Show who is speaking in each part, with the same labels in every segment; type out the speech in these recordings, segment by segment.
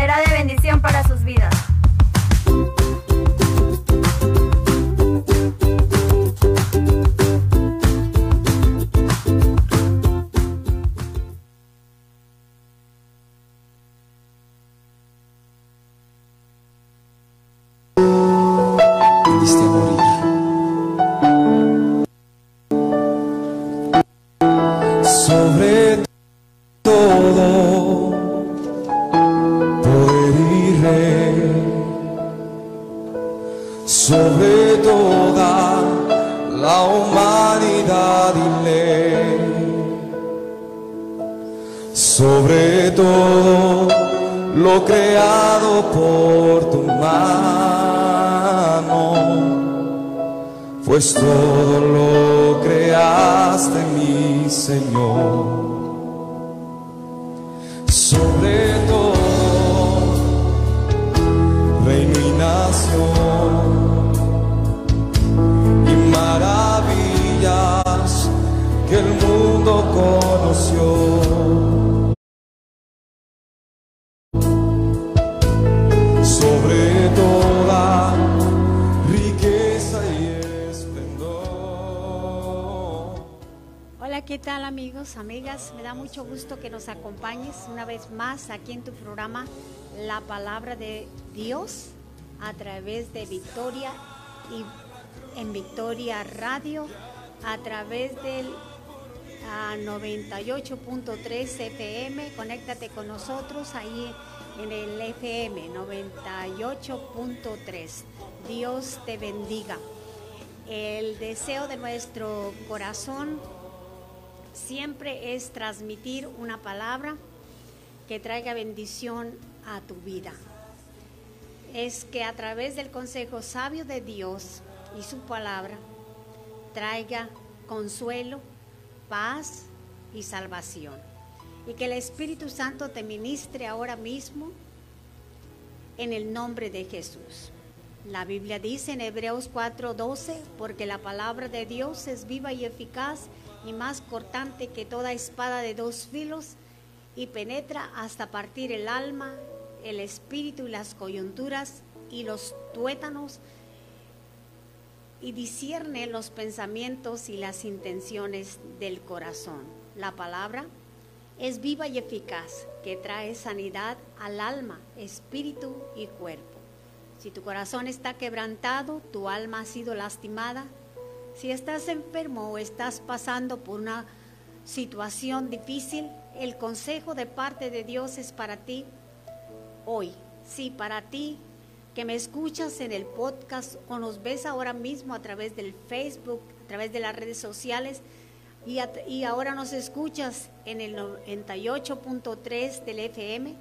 Speaker 1: será de bendición para sus vidas.
Speaker 2: ¿Qué tal amigos, amigas? Me da mucho gusto que nos acompañes una vez más aquí en tu programa La Palabra de Dios a través de Victoria y en Victoria Radio a través del ah, 98.3 FM. Conéctate con nosotros ahí en el FM 98.3. Dios te bendiga. El deseo de nuestro corazón siempre es transmitir una palabra que traiga bendición a tu vida. Es que a través del consejo sabio de Dios y su palabra traiga consuelo, paz y salvación. Y que el Espíritu Santo te ministre ahora mismo en el nombre de Jesús. La Biblia dice en Hebreos 4:12, porque la palabra de Dios es viva y eficaz y más cortante que toda espada de dos filos y penetra hasta partir el alma, el espíritu y las coyunturas y los tuétanos y discierne los pensamientos y las intenciones del corazón. La palabra es viva y eficaz, que trae sanidad al alma, espíritu y cuerpo. Si tu corazón está quebrantado, tu alma ha sido lastimada, si estás enfermo o estás pasando por una situación difícil, el consejo de parte de Dios es para ti hoy. Sí, para ti que me escuchas en el podcast o nos ves ahora mismo a través del Facebook, a través de las redes sociales y, ahora nos escuchas en el 98.3 del FM.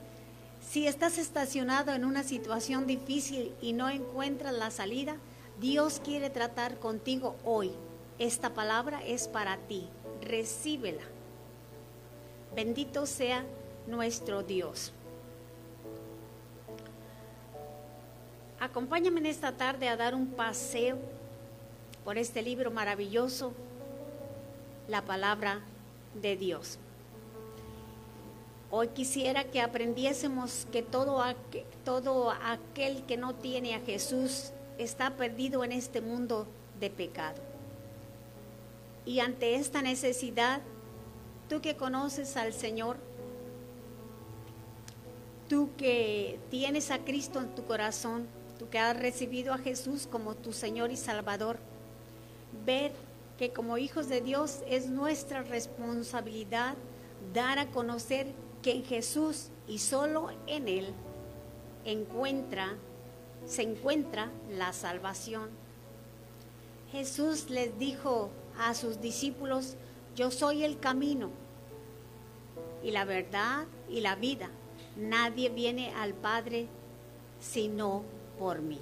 Speaker 2: Si estás estacionado en una situación difícil y no encuentras la salida, Dios quiere tratar contigo hoy. Esta palabra es para ti. Recíbela. Bendito sea nuestro Dios. Acompáñame en esta tarde a dar un paseo por este libro maravilloso, la palabra de Dios. Hoy quisiera que aprendiésemos que todo, aqu- todo aquel que no tiene a Jesús está perdido en este mundo de pecado. Y ante esta necesidad, tú que conoces al Señor, tú que tienes a Cristo en tu corazón, tú que has recibido a Jesús como tu Señor y Salvador, ver que como hijos de Dios es nuestra responsabilidad dar a conocer que en Jesús y solo en Él encuentra, se encuentra la salvación. Jesús les dijo a sus discípulos, yo soy el camino y la verdad y la vida. Nadie viene al Padre sino por mí.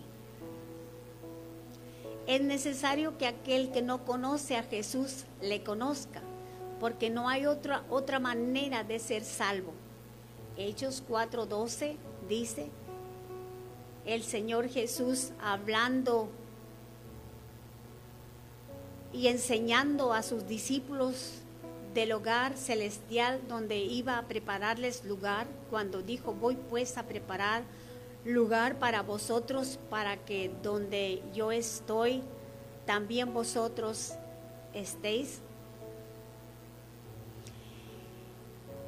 Speaker 2: Es necesario que aquel que no conoce a Jesús le conozca, porque no hay otra, otra manera de ser salvo. Hechos 4:12 dice, el Señor Jesús hablando y enseñando a sus discípulos del hogar celestial donde iba a prepararles lugar, cuando dijo, voy pues a preparar lugar para vosotros, para que donde yo estoy, también vosotros estéis.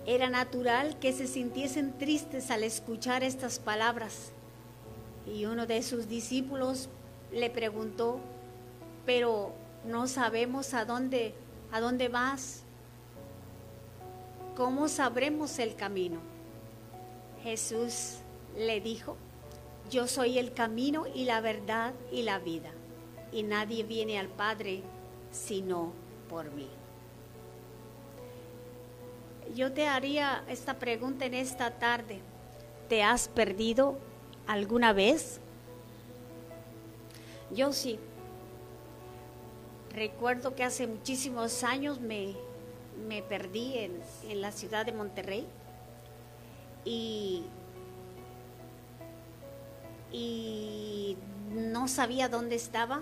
Speaker 2: Era natural que se sintiesen tristes al escuchar estas palabras. Y uno de sus discípulos le preguntó, pero no sabemos a dónde, a dónde vas. ¿Cómo sabremos el camino? Jesús le dijo, yo soy el camino y la verdad y la vida, y nadie viene al Padre sino por mí. Yo te haría esta pregunta en esta tarde. ¿Te has perdido alguna vez? Yo sí. Recuerdo que hace muchísimos años me, me perdí en, en la ciudad de Monterrey y y no sabía dónde estaba.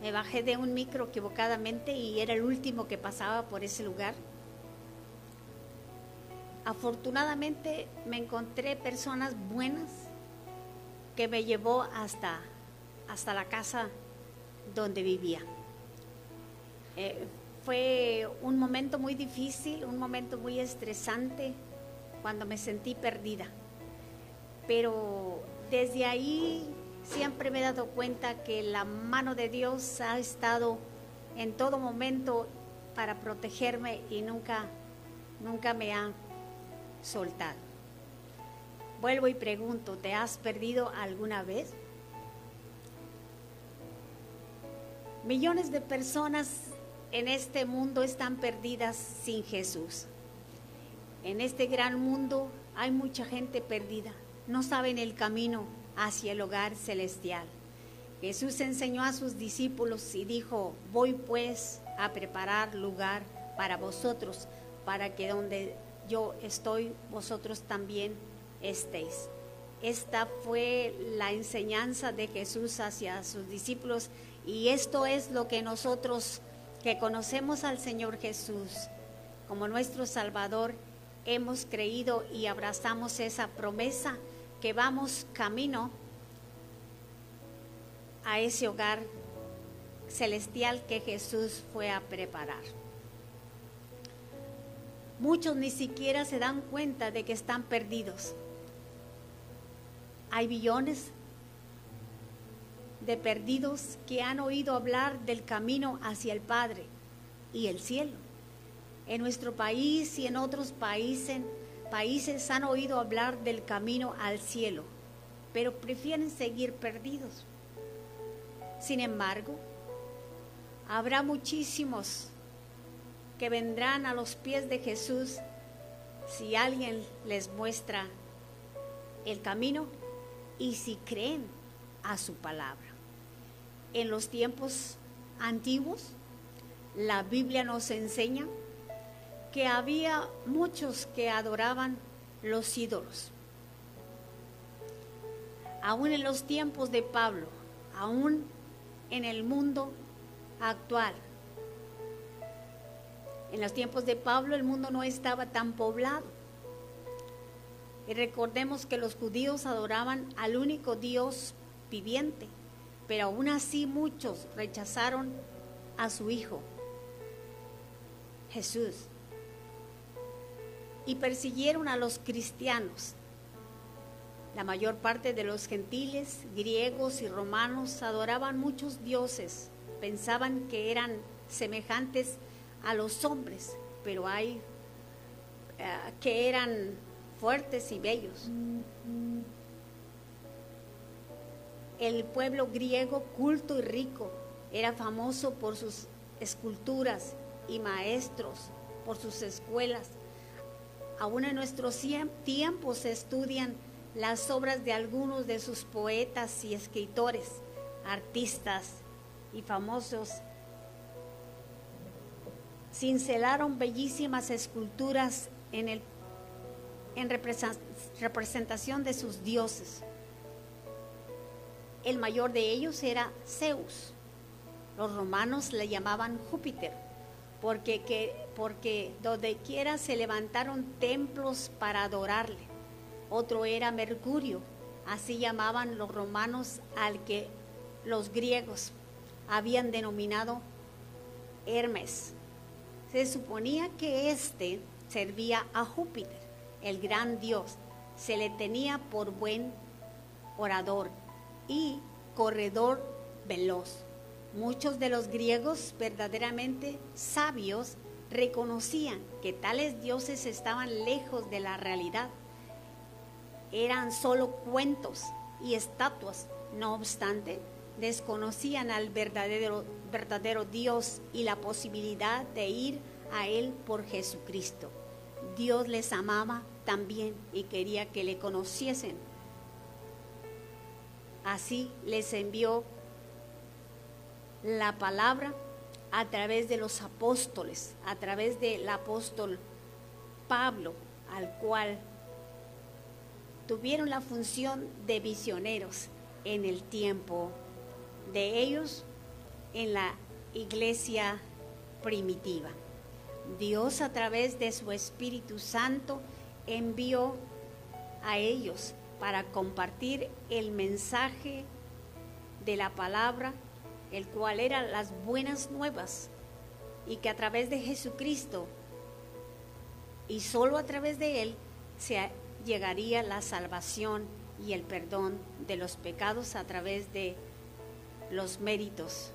Speaker 2: Me bajé de un micro equivocadamente y era el último que pasaba por ese lugar. Afortunadamente me encontré personas buenas que me llevó hasta, hasta la casa donde vivía. Eh, fue un momento muy difícil, un momento muy estresante cuando me sentí perdida. Pero desde ahí siempre me he dado cuenta que la mano de Dios ha estado en todo momento para protegerme y nunca, nunca me ha soltado. Vuelvo y pregunto, ¿te has perdido alguna vez? Millones de personas en este mundo están perdidas sin Jesús. En este gran mundo hay mucha gente perdida no saben el camino hacia el hogar celestial. Jesús enseñó a sus discípulos y dijo, voy pues a preparar lugar para vosotros, para que donde yo estoy, vosotros también estéis. Esta fue la enseñanza de Jesús hacia sus discípulos y esto es lo que nosotros que conocemos al Señor Jesús como nuestro Salvador hemos creído y abrazamos esa promesa que vamos camino a ese hogar celestial que Jesús fue a preparar. Muchos ni siquiera se dan cuenta de que están perdidos. Hay billones de perdidos que han oído hablar del camino hacia el Padre y el cielo. En nuestro país y en otros países países han oído hablar del camino al cielo, pero prefieren seguir perdidos. Sin embargo, habrá muchísimos que vendrán a los pies de Jesús si alguien les muestra el camino y si creen a su palabra. En los tiempos antiguos, la Biblia nos enseña que había muchos que adoraban los ídolos. Aún en los tiempos de Pablo, aún en el mundo actual. En los tiempos de Pablo el mundo no estaba tan poblado. Y recordemos que los judíos adoraban al único Dios viviente, pero aún así muchos rechazaron a su Hijo, Jesús y persiguieron a los cristianos. La mayor parte de los gentiles, griegos y romanos adoraban muchos dioses, pensaban que eran semejantes a los hombres, pero hay eh, que eran fuertes y bellos. El pueblo griego culto y rico era famoso por sus esculturas y maestros, por sus escuelas Aún en nuestros tiempos se estudian las obras de algunos de sus poetas y escritores, artistas y famosos. Cincelaron bellísimas esculturas en, el, en representación de sus dioses. El mayor de ellos era Zeus. Los romanos le llamaban Júpiter. porque, que, porque donde quiera se levantaron templos para adorarle. Otro era Mercurio, así llamaban los romanos al que los griegos habían denominado Hermes. Se suponía que éste servía a Júpiter, el gran dios. Se le tenía por buen orador y corredor veloz. Muchos de los griegos verdaderamente sabios reconocían que tales dioses estaban lejos de la realidad. Eran solo cuentos y estatuas. No obstante, desconocían al verdadero, verdadero Dios y la posibilidad de ir a Él por Jesucristo. Dios les amaba también y quería que le conociesen. Así les envió la palabra a través de los apóstoles, a través del apóstol Pablo, al cual tuvieron la función de visioneros en el tiempo de ellos en la iglesia primitiva. Dios a través de su Espíritu Santo envió a ellos para compartir el mensaje de la palabra el cual eran las buenas nuevas, y que a través de Jesucristo y solo a través de Él se llegaría la salvación y el perdón de los pecados a través de los méritos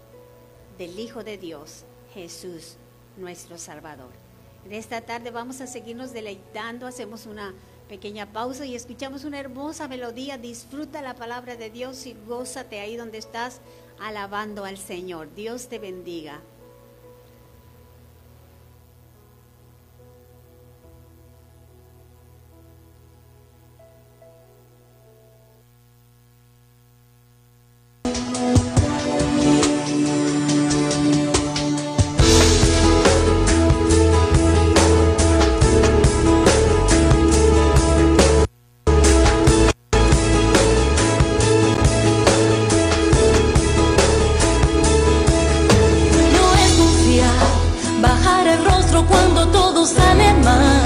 Speaker 2: del Hijo de Dios, Jesús, nuestro Salvador. En esta tarde vamos a seguirnos deleitando, hacemos una pequeña pausa y escuchamos una hermosa melodía. Disfruta la palabra de Dios y gózate ahí donde estás alabando al Señor. Dios te bendiga.
Speaker 3: Todo sale mal.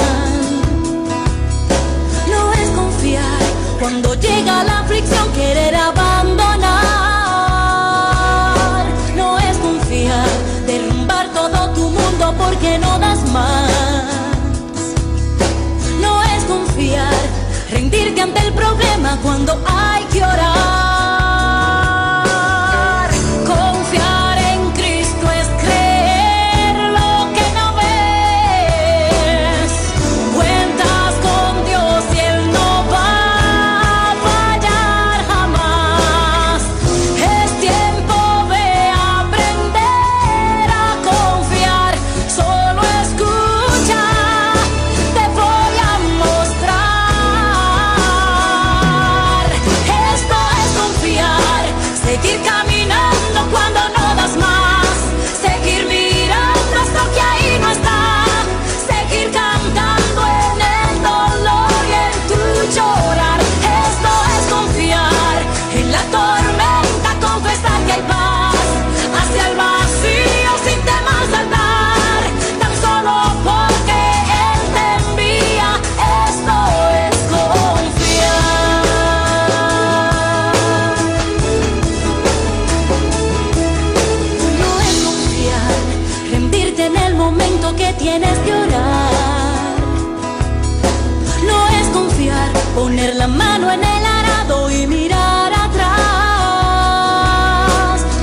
Speaker 3: No es confiar cuando llega la aflicción, querer abandonar. No es confiar, derrumbar todo tu mundo porque no das más. No es confiar, rendirte ante el problema cuando hay tienes que orar. No es confiar, poner la mano en el arado y mirar atrás.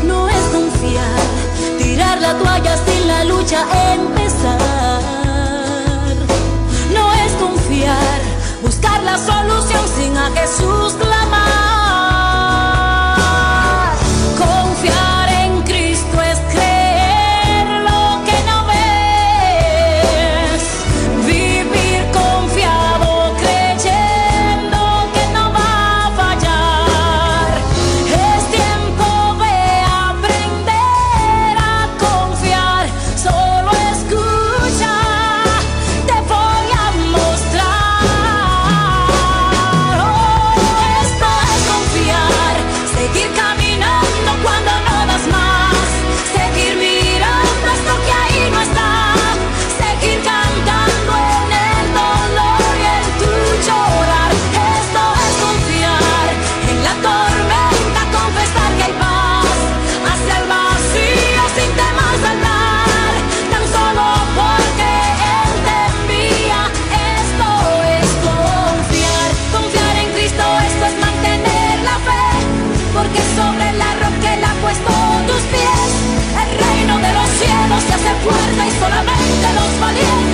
Speaker 3: No es confiar, tirar la toalla sin la lucha empezar. No es confiar, buscar la solución sin a Jesús escolher.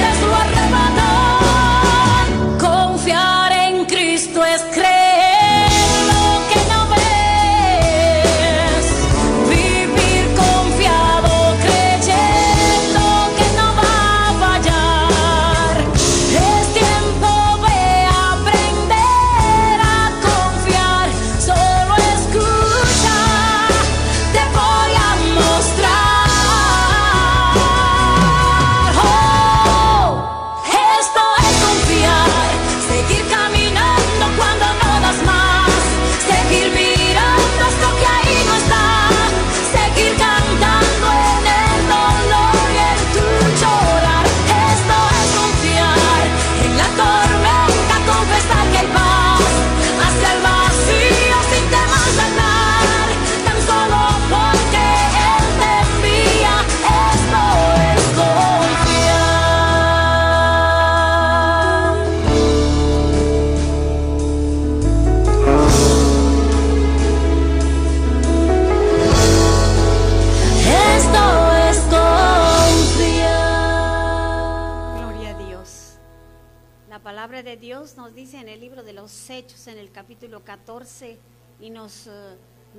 Speaker 3: De
Speaker 2: Dios nos dice en el libro de los Hechos, en el capítulo 14, y nos eh,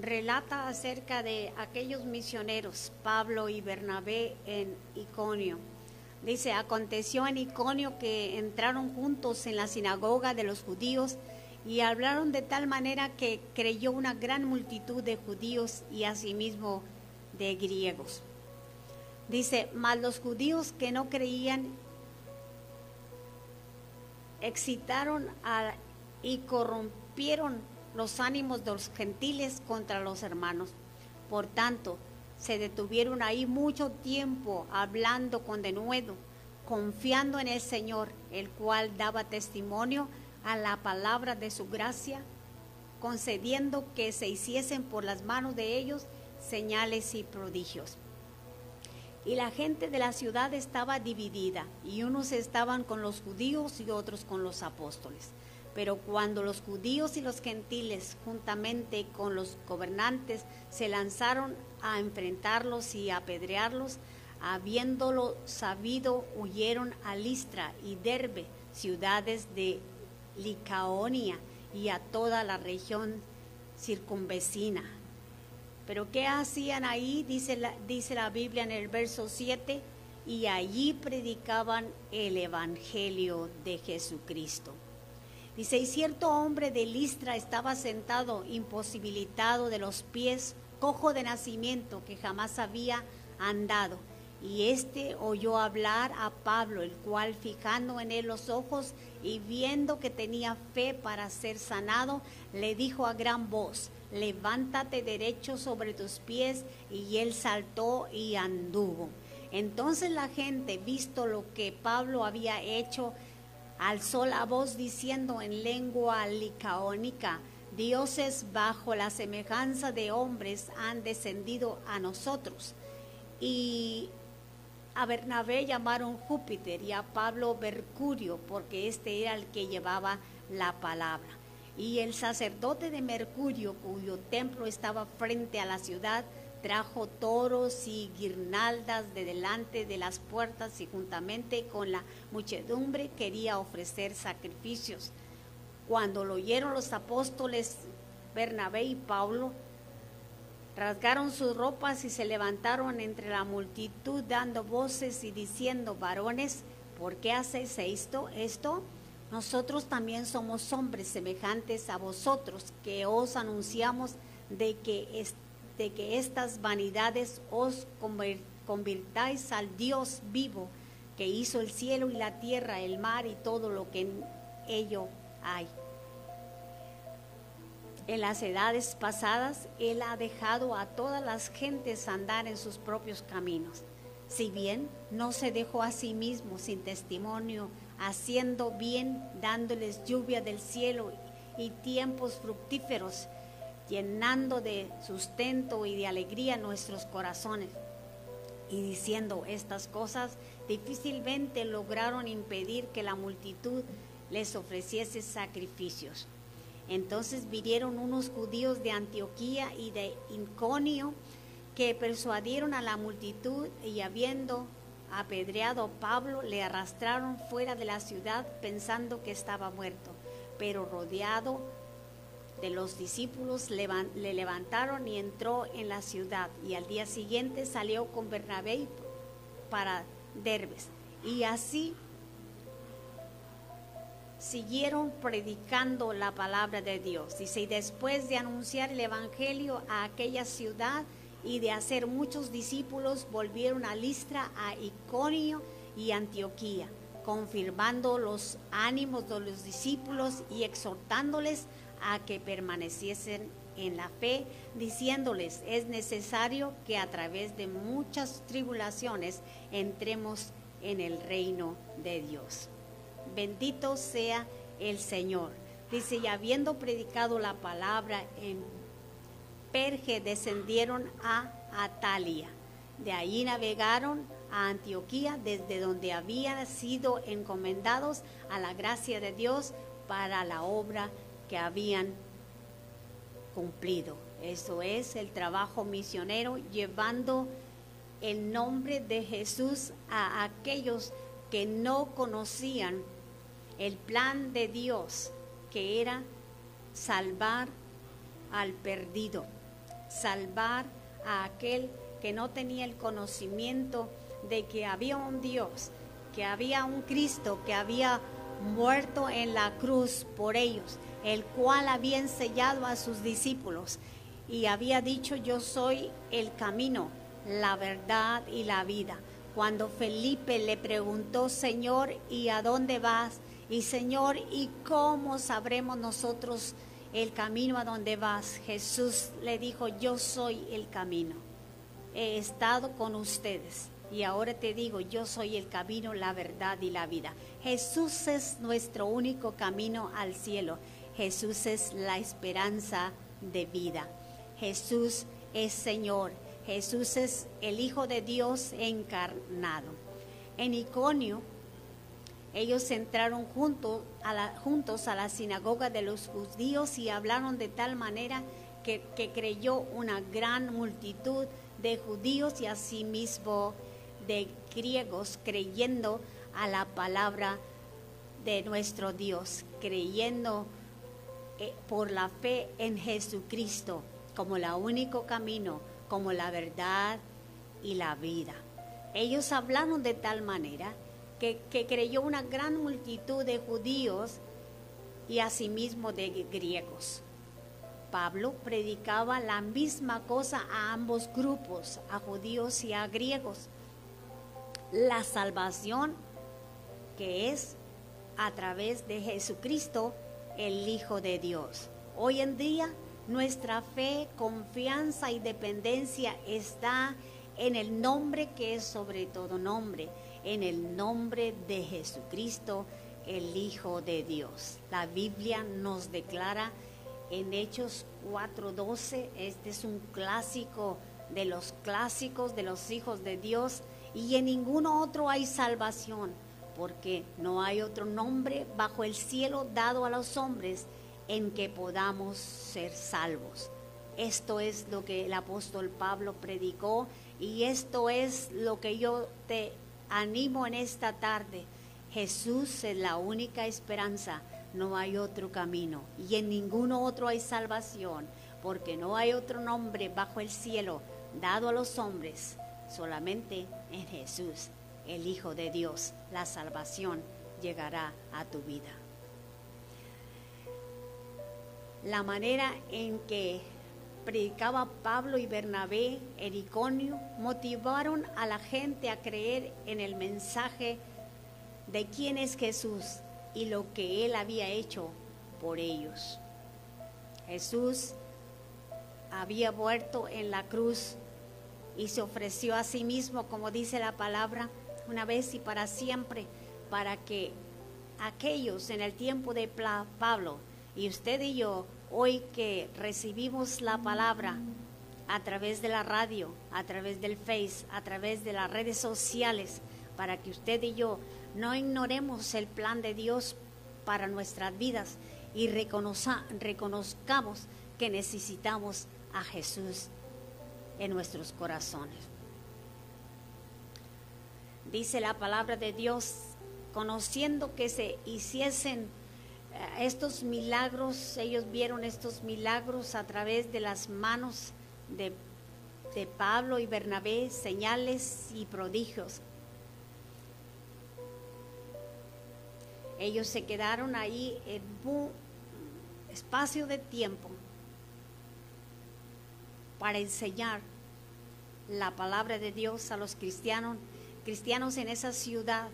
Speaker 2: relata acerca de aquellos misioneros, Pablo y Bernabé en Iconio. Dice, aconteció en Iconio que entraron juntos en la sinagoga de los judíos y hablaron de tal manera que creyó una gran multitud de judíos y asimismo de griegos. Dice, mas los judíos que no creían excitaron a, y corrompieron los ánimos de los gentiles contra los hermanos. Por tanto, se detuvieron ahí mucho tiempo hablando con denuedo, confiando en el Señor, el cual daba testimonio a la palabra de su gracia, concediendo que se hiciesen por las manos de ellos señales y prodigios. Y la gente de la ciudad estaba dividida, y unos estaban con los judíos y otros con los apóstoles. Pero cuando los judíos y los gentiles, juntamente con los gobernantes, se lanzaron a enfrentarlos y a apedrearlos, habiéndolo sabido, huyeron a Listra y Derbe, ciudades de Licaonia y a toda la región circunvecina. Pero ¿qué hacían ahí? Dice la, dice la Biblia en el verso 7, y allí predicaban el Evangelio de Jesucristo. Dice, y cierto hombre de Listra estaba sentado, imposibilitado de los pies, cojo de nacimiento, que jamás había andado. Y éste oyó hablar a Pablo, el cual fijando en él los ojos y viendo que tenía fe para ser sanado, le dijo a gran voz, levántate derecho sobre tus pies, y él saltó y anduvo. Entonces la gente, visto lo que Pablo había hecho, alzó la voz diciendo en lengua licaónica, dioses bajo la semejanza de hombres han descendido a nosotros. Y a Bernabé llamaron Júpiter y a Pablo Mercurio, porque este era el que llevaba la palabra. Y el sacerdote de Mercurio, cuyo templo estaba frente a la ciudad, trajo toros y guirnaldas de delante de las puertas y juntamente con la muchedumbre quería ofrecer sacrificios. Cuando lo oyeron los apóstoles Bernabé y Pablo, rasgaron sus ropas y se levantaron entre la multitud dando voces y diciendo, varones, ¿por qué hacéis esto? esto? Nosotros también somos hombres semejantes a vosotros, que os anunciamos de que, de que estas vanidades os convirtáis al Dios vivo, que hizo el cielo y la tierra, el mar y todo lo que en ello hay. En las edades pasadas, Él ha dejado a todas las gentes andar en sus propios caminos. Si bien no se dejó a sí mismo sin testimonio, haciendo bien, dándoles lluvia del cielo y tiempos fructíferos, llenando de sustento y de alegría nuestros corazones. Y diciendo estas cosas, difícilmente lograron impedir que la multitud les ofreciese sacrificios. Entonces vinieron unos judíos de Antioquía y de Inconio que persuadieron a la multitud y habiendo apedreado Pablo, le arrastraron fuera de la ciudad pensando que estaba muerto, pero rodeado de los discípulos le levantaron y entró en la ciudad y al día siguiente salió con Bernabé para Derbes y así siguieron predicando la palabra de Dios. Dice, y después de anunciar el Evangelio a aquella ciudad, y de hacer muchos discípulos volvieron a Listra, a Iconio y Antioquía, confirmando los ánimos de los discípulos y exhortándoles a que permaneciesen en la fe, diciéndoles, es necesario que a través de muchas tribulaciones entremos en el reino de Dios. Bendito sea el Señor. Dice, y habiendo predicado la palabra en Perge descendieron a Atalia. De ahí navegaron a Antioquía, desde donde habían sido encomendados a la gracia de Dios para la obra que habían cumplido. Eso es el trabajo misionero, llevando el nombre de Jesús a aquellos que no conocían el plan de Dios que era salvar al perdido, salvar a aquel que no tenía el conocimiento de que había un Dios, que había un Cristo que había muerto en la cruz por ellos, el cual había enseñado a sus discípulos y había dicho yo soy el camino, la verdad y la vida. Cuando Felipe le preguntó, Señor, ¿y a dónde vas? Y Señor, ¿y cómo sabremos nosotros el camino a donde vas? Jesús le dijo, yo soy el camino. He estado con ustedes y ahora te digo, yo soy el camino, la verdad y la vida. Jesús es nuestro único camino al cielo. Jesús es la esperanza de vida. Jesús es Señor. Jesús es el Hijo de Dios encarnado. En Iconio, ellos entraron a la, juntos a la sinagoga de los judíos y hablaron de tal manera que, que creyó una gran multitud de judíos y asimismo de griegos creyendo a la palabra de nuestro Dios, creyendo eh, por la fe en Jesucristo como el único camino, como la verdad y la vida. Ellos hablaron de tal manera que, creyó una gran multitud de judíos y asimismo de griegos. Pablo predicaba la misma cosa a ambos grupos, a judíos y a griegos. La salvación que es a través de Jesucristo, el Hijo de Dios. Hoy en día nuestra fe, confianza y dependencia está en el nombre que es sobre todo nombre, en el nombre de Jesucristo, el Hijo de Dios. La Biblia nos declara en Hechos 4:12, este es un clásico de los clásicos de los hijos de Dios, y en ninguno otro hay salvación, porque no hay otro nombre bajo el cielo dado a los hombres en que podamos ser salvos. Esto es lo que el apóstol Pablo predicó y esto es lo que yo te animo en esta tarde. Jesús es la única esperanza, no hay otro camino y en ninguno otro hay salvación, porque no hay otro nombre bajo el cielo dado a los hombres, solamente en Jesús, el Hijo de Dios. La salvación llegará a tu vida la manera en que predicaba Pablo y Bernabé en Iconio motivaron a la gente a creer en el mensaje de quién es Jesús y lo que él había hecho por ellos. Jesús había muerto en la cruz y se ofreció a sí mismo, como dice la palabra, una vez y para siempre, para que aquellos en el tiempo de Pablo y usted y yo hoy que recibimos la palabra a través de la radio, a través del Face, a través de las redes sociales, para que usted y yo no ignoremos el plan de Dios para nuestras vidas y reconozcamos que necesitamos a Jesús en nuestros corazones. Dice la palabra de Dios, conociendo que se hiciesen estos milagros, ellos vieron estos milagros a través de las manos de, Pablo y Bernabé, señales y prodigios. Ellos se quedaron ahí en un espacio de tiempo para enseñar la palabra de Dios a los cristianos, cristianos en esa ciudad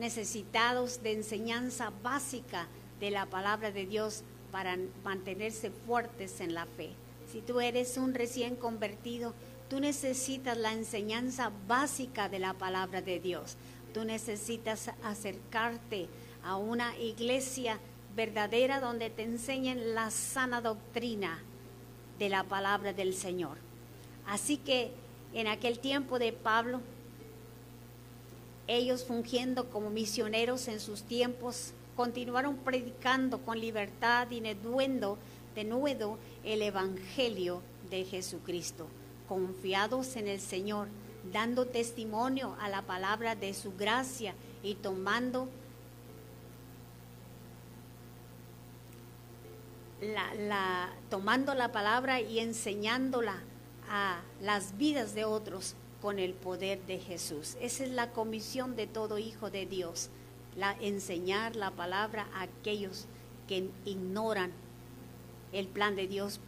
Speaker 2: necesitados de enseñanza básica de la palabra de Dios para mantenerse fuertes en la fe. Si tú eres un recién convertido, tú necesitas la enseñanza básica de la palabra de Dios. Tú necesitas acercarte a una iglesia verdadera donde te enseñen la sana doctrina de la palabra del Señor. Así que en aquel tiempo de Pablo, ellos fungiendo como misioneros en sus tiempos, continuaron predicando con libertad y neduendo, denuedo el Evangelio de Jesucristo, confiados en el Señor, dando testimonio a la palabra de su gracia y tomando la, la tomando la palabra y enseñándola a las vidas de otros con el poder de Jesús. Esa es la comisión de todo hijo de Dios, la enseñar la palabra a aquellos que ignoran el plan de Dios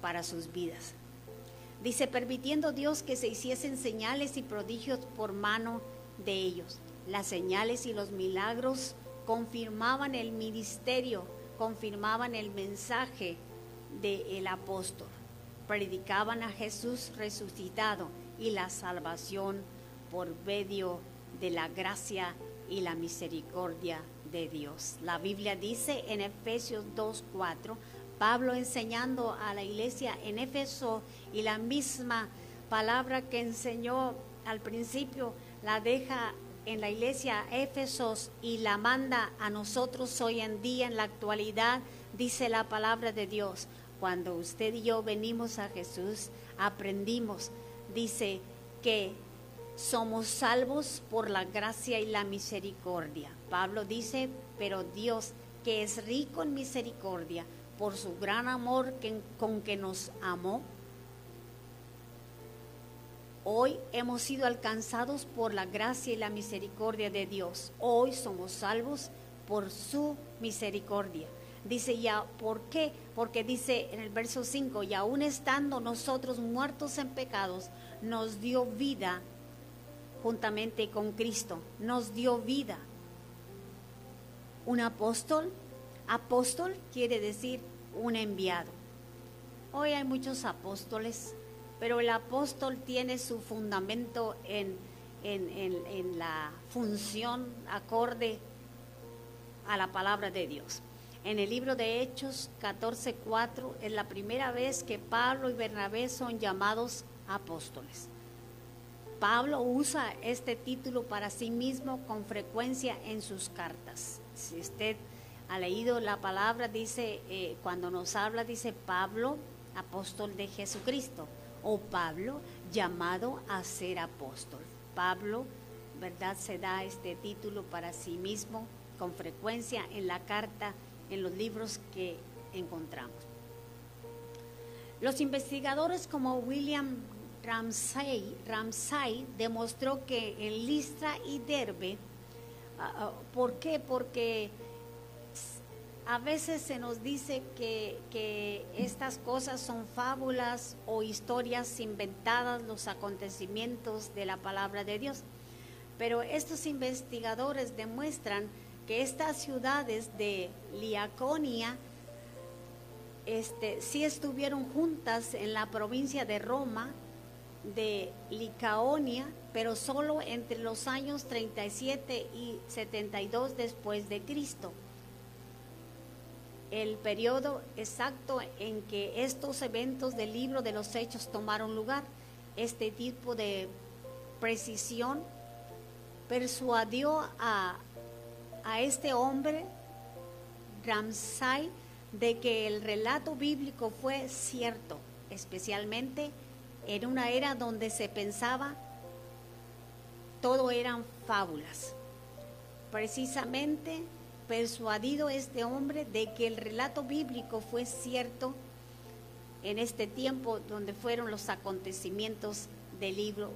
Speaker 2: para sus vidas. Dice, permitiendo Dios que se hiciesen señales y prodigios por mano de ellos. Las señales y los milagros confirmaban el ministerio, confirmaban el mensaje del apóstol. Predicaban a Jesús resucitado y la salvación por medio de la gracia y la misericordia de Dios. La Biblia dice en Efesios 2.4, Pablo enseñando a la iglesia en Éfeso y la misma palabra que enseñó al principio la deja en la iglesia Éfesos y la manda a nosotros hoy en día en la actualidad, dice la palabra de Dios. Cuando usted y yo venimos a Jesús, aprendimos, dice que somos salvos por la gracia y la misericordia. Pablo dice, pero Dios, que es rico en misericordia, por su gran amor con que nos amó, hoy hemos sido alcanzados por la gracia y la misericordia de Dios. Hoy somos salvos por su misericordia. Dice ya, ¿por qué? Porque dice en el verso 5, y aún estando nosotros muertos en pecados, nos dio vida juntamente con Cristo, nos dio vida. Un apóstol, apóstol quiere decir un enviado. Hoy hay muchos apóstoles, pero el apóstol tiene su fundamento en, en- en- en la función acorde a la palabra de Dios. En el libro de Hechos 14:4 es la primera vez que Pablo y Bernabé son llamados apóstoles. Pablo usa este título para sí mismo con frecuencia en sus cartas. Si usted ha leído la palabra, dice, eh, cuando nos habla, dice Pablo, apóstol de Jesucristo, o Pablo, llamado a ser apóstol. Pablo, ¿verdad? Se da este título para sí mismo con frecuencia en la carta, en los libros que encontramos. Los investigadores como William Ramsay, Ramsay demostró que en Listra y Derbe, ah, ah, ¿por qué? Porque a veces se nos dice que, que estas cosas son fábulas o historias inventadas, los acontecimientos de la palabra de Dios. Pero estos investigadores demuestran que estas ciudades de Liaconia este, sí estuvieron juntas en la provincia de Roma, de Licaonia, pero solo entre los años 37 y 72 después de Cristo. El periodo exacto en que estos eventos del libro de los hechos tomaron lugar, este tipo de precisión persuadió a, a este hombre, Ramsay, de que el relato bíblico fue cierto, especialmente en una era donde se pensaba todo eran fábulas. Precisamente persuadido este hombre de que el relato bíblico fue cierto en este tiempo donde fueron los acontecimientos del libro,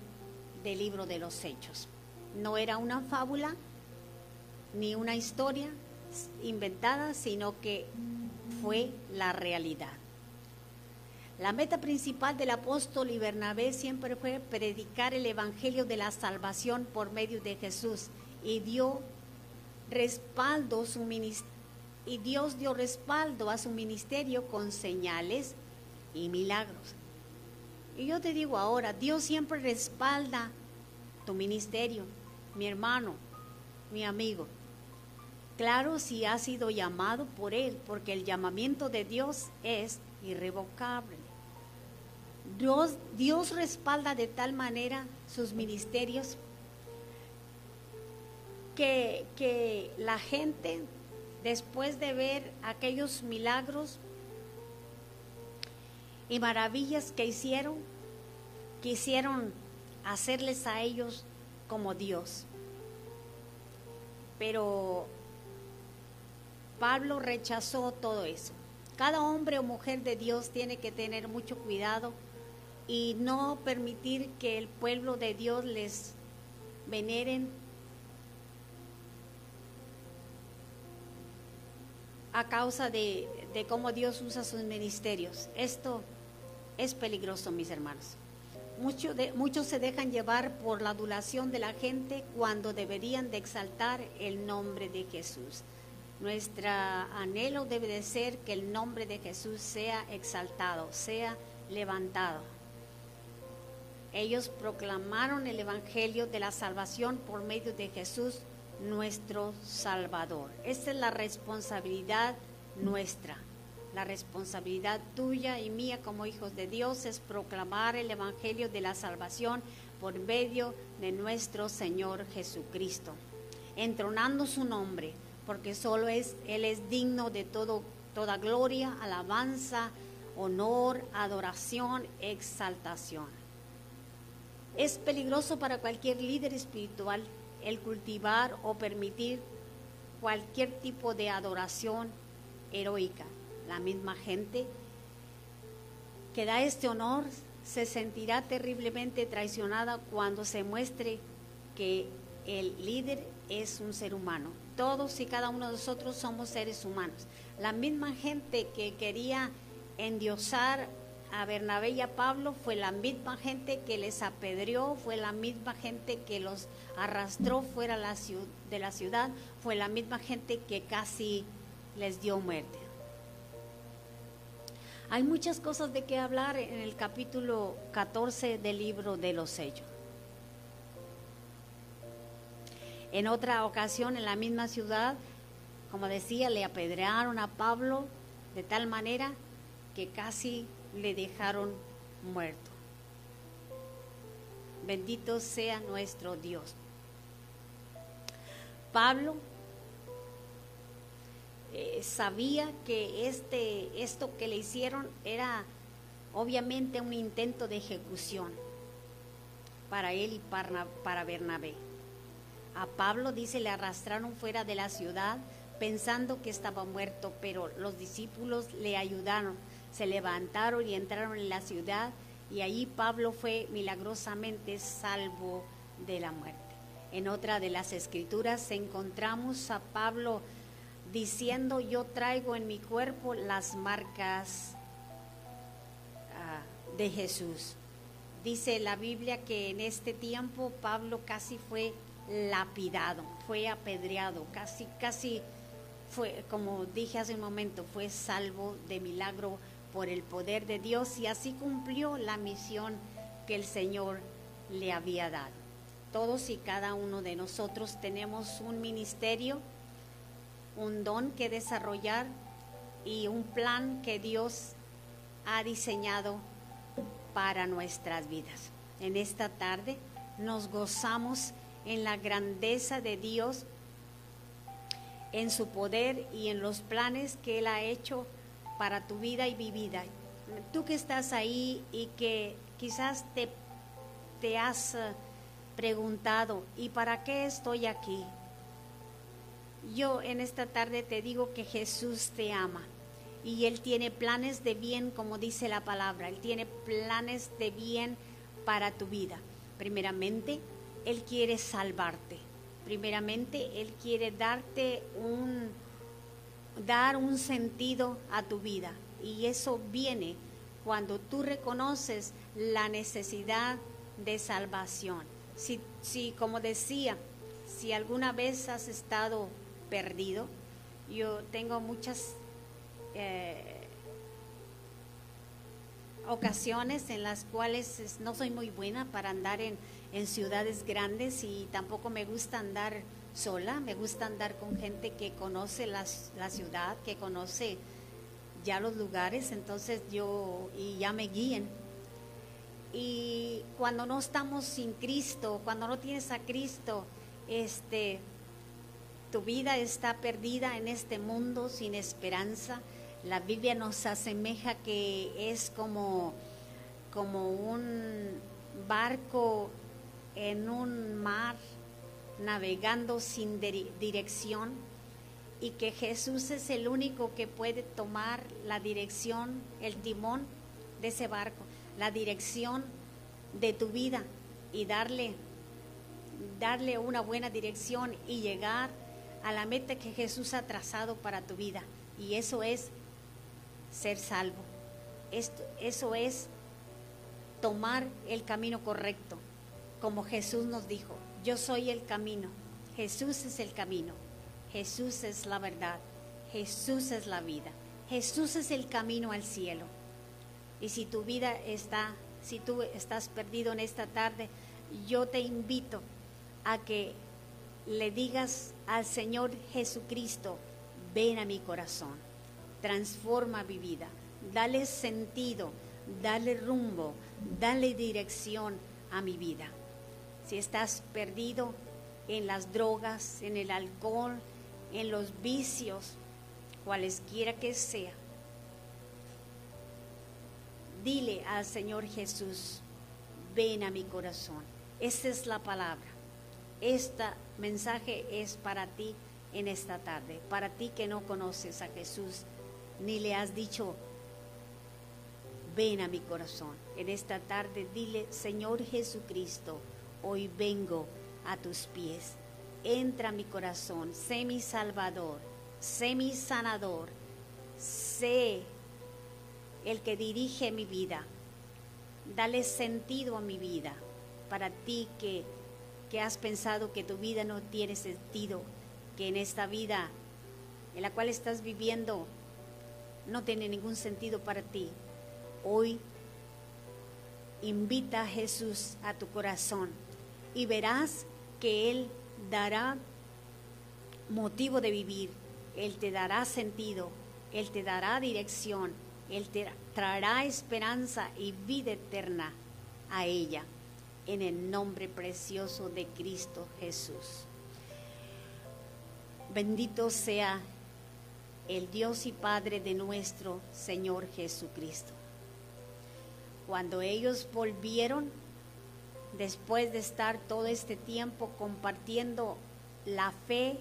Speaker 2: del libro de los hechos. No era una fábula ni una historia inventada, sino que fue la realidad. La meta principal del apóstol y Bernabé siempre fue predicar el evangelio de la salvación por medio de Jesús y dio respaldo su y Dios dio respaldo a su ministerio con señales y milagros. Y yo te digo ahora, Dios siempre respalda tu ministerio, mi hermano, mi amigo. Claro, si has sido llamado por Él, porque el llamamiento de Dios es irrevocable. Dios, Dios respalda de tal manera sus ministerios que, que la gente, después de ver aquellos milagros y maravillas que hicieron, quisieron hacerles a ellos como Dios. Pero Pablo rechazó todo eso. Cada hombre o mujer de Dios tiene que tener mucho cuidado y no permitir que el pueblo de Dios les veneren a causa de, cómo Dios usa sus ministerios. Esto es peligroso, mis hermanos. Muchos se dejan llevar por la adulación de la gente cuando deberían de exaltar el nombre de Jesús. Nuestro anhelo debe de ser que el nombre de Jesús sea exaltado, sea levantado. Ellos proclamaron el Evangelio de la salvación por medio de Jesús, nuestro Salvador. Esta es la responsabilidad nuestra. La responsabilidad tuya y mía como hijos de Dios es proclamar el Evangelio de la salvación por medio de nuestro Señor Jesucristo, entronando su nombre, porque solo es, Él es digno de todo, toda gloria, alabanza, honor, adoración, exaltación. Es peligroso para cualquier líder espiritual el cultivar o permitir cualquier tipo de adoración heroica la misma gente que da este honor se sentirá terriblemente traicionada cuando se muestre que el líder es un ser humano. Todos y cada uno de nosotros somos seres humanos. La misma gente que quería endiosar a Bernabé y a Pablo fue la misma gente que les apedreó, fue la misma gente que los arrastró fuera de la ciudad, fue la misma gente que casi les dio muerte. Hay muchas cosas de qué hablar en el capítulo 14 del libro de los sellos. En otra ocasión, en la misma ciudad, como decía, le apedrearon a Pablo de tal manera que casi le dejaron muerto. Bendito sea nuestro Dios. Pablo eh, sabía que este, esto que le hicieron era obviamente un intento de ejecución para él y para, para Bernabé. A Pablo, dice, le arrastraron fuera de la ciudad pensando que estaba muerto, pero los discípulos le ayudaron, se levantaron y entraron en la ciudad y allí Pablo fue milagrosamente salvo de la muerte. En otra de las escrituras encontramos a Pablo diciendo yo traigo en mi cuerpo las marcas ah, de Jesús. Dice la Biblia que en este tiempo Pablo casi fue lapidado, fue apedreado, casi, casi fue, como dije hace un momento, fue salvo de milagro por el poder de Dios y así cumplió la misión que el Señor le había dado. Todos y cada uno de nosotros tenemos un ministerio un don que desarrollar y un plan que Dios ha diseñado para nuestras vidas. En esta tarde nos gozamos en la grandeza de Dios, en su poder y en los planes que Él ha hecho para tu vida y mi vida. Tú que estás ahí y que quizás te, te has eh, preguntado, ¿y para qué estoy aquí? Yo en esta tarde te digo que Jesús te ama y Él tiene planes de bien, como dice la palabra. Él tiene planes de bien para tu vida. Primeramente, Él quiere salvarte. Primeramente, Él quiere darte un, dar un sentido a tu vida. Y eso viene cuando tú reconoces la necesidad de salvación. Si, si como decía, si alguna vez has estado perdido. Yo tengo muchas eh, ocasiones en las cuales no soy muy buena para andar en, en ciudades grandes y tampoco me gusta andar sola, me gusta andar con gente que conoce la ciudad, que conoce ya los lugares, entonces yo y ya me guíen. Y cuando no estamos sin Cristo, cuando no tienes a Cristo, este tu vida está perdida en este mundo sin esperanza. La Biblia nos asemeja que es como, como un barco en un mar navegando sin dirección y que Jesús es el único que puede tomar la dirección, el timón de ese barco, la dirección de tu vida y darle darle una buena dirección y llegar a la meta que Jesús ha trazado para tu vida. Y eso es ser salvo. Esto, eso es tomar el camino correcto, como Jesús nos dijo, yo soy el camino, Jesús es el camino, Jesús es la verdad, Jesús es la vida, Jesús es el camino al cielo. Y si tu vida está, si tú estás perdido en esta tarde, yo te invito a que le digas al Señor Jesucristo, ven a mi corazón, transforma mi vida, dale sentido, dale rumbo, dale dirección a mi vida. Si estás perdido en las drogas, en el alcohol, en los vicios, cualesquiera que sea, dile al Señor Jesús, ven a mi corazón. Esa es la palabra. Este mensaje es para ti en esta tarde, para ti que no conoces a Jesús, ni le has dicho, ven a mi corazón. En esta tarde dile, Señor Jesucristo, hoy vengo a tus pies. Entra a mi corazón, sé mi salvador, sé mi sanador, sé el que dirige mi vida. Dale sentido a mi vida. Para ti que, que has pensado que tu vida no tiene sentido, que en esta vida en la cual estás viviendo no tiene ningún sentido para ti. Hoy invita a Jesús a tu corazón y verás que Él dará motivo de vivir, Él te dará sentido, Él te dará dirección, Él te traerá esperanza y vida eterna a ella, en el nombre precioso de Cristo Jesús. Bendito sea el Dios y Padre de nuestro Señor Jesucristo. Cuando ellos volvieron, después de estar todo este tiempo compartiendo la fe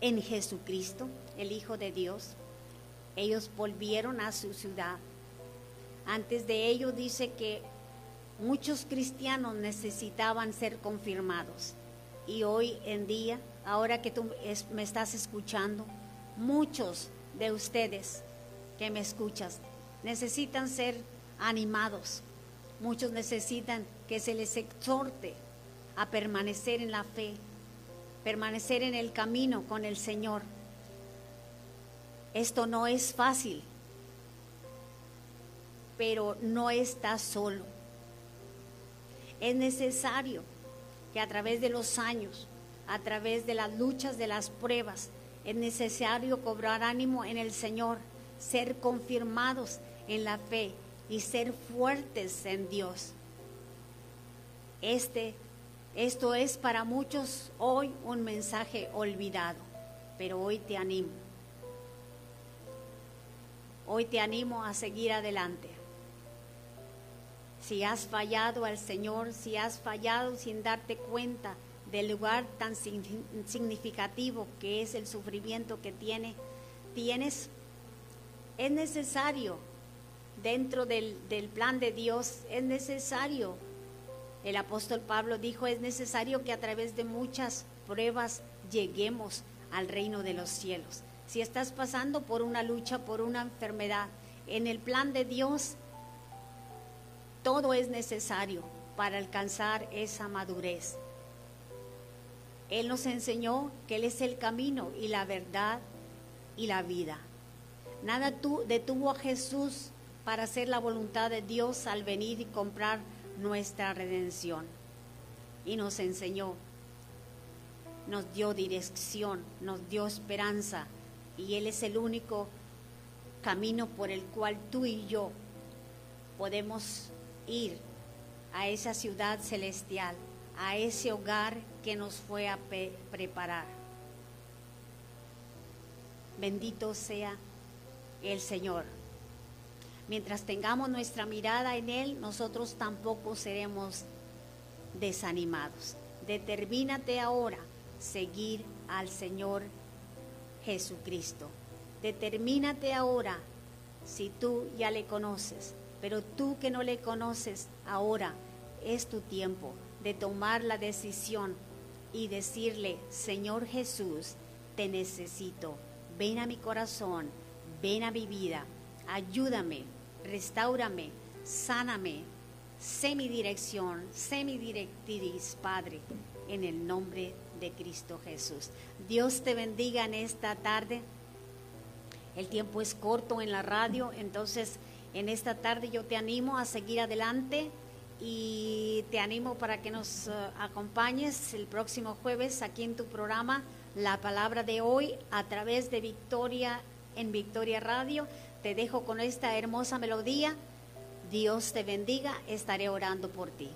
Speaker 2: en Jesucristo, el Hijo de Dios, ellos volvieron a su ciudad. Antes de ello dice que muchos cristianos necesitaban ser confirmados. Y hoy en día, ahora que tú me estás escuchando, muchos de ustedes que me escuchas necesitan ser animados. Muchos necesitan que se les exhorte a permanecer en la fe, permanecer en el camino con el Señor. Esto no es fácil, pero no está solo. Es necesario que a través de los años, a través de las luchas, de las pruebas, es necesario cobrar ánimo en el Señor, ser confirmados en la fe y ser fuertes en Dios. Este, esto es para muchos hoy un mensaje olvidado, pero hoy te animo. Hoy te animo a seguir adelante. Si has fallado al Señor, si has fallado sin darte cuenta del lugar tan signi- significativo que es el sufrimiento que tiene, tienes, es necesario, dentro del, del plan de Dios, es necesario. El apóstol Pablo dijo, es necesario que a través de muchas pruebas lleguemos al reino de los cielos. Si estás pasando por una lucha, por una enfermedad, en el plan de Dios, todo es necesario para alcanzar esa madurez. Él nos enseñó que Él es el camino y la verdad y la vida. Nada tu- detuvo a Jesús para hacer la voluntad de Dios al venir y comprar nuestra redención. Y nos enseñó, nos dio dirección, nos dio esperanza. Y Él es el único camino por el cual tú y yo podemos ir a esa ciudad celestial, a ese hogar que nos fue a preparar. Bendito sea el Señor. Mientras tengamos nuestra mirada en Él, nosotros tampoco seremos desanimados. Determínate ahora seguir al Señor Jesucristo. Determínate ahora si tú ya le conoces, pero tú que no le conoces ahora, es tu tiempo de tomar la decisión y decirle, Señor Jesús, te necesito, ven a mi corazón, ven a mi vida, ayúdame, restaurame, sáname, sé mi dirección, sé mi directriz, Padre, en el nombre de Cristo Jesús. Dios te bendiga en esta tarde. El tiempo es corto en la radio, entonces en esta tarde yo te animo a seguir adelante y te animo para que nos uh, acompañes el próximo jueves aquí en tu programa La Palabra de Hoy a través de Victoria en Victoria Radio. Te dejo con esta hermosa melodía. Dios te bendiga, estaré orando por ti.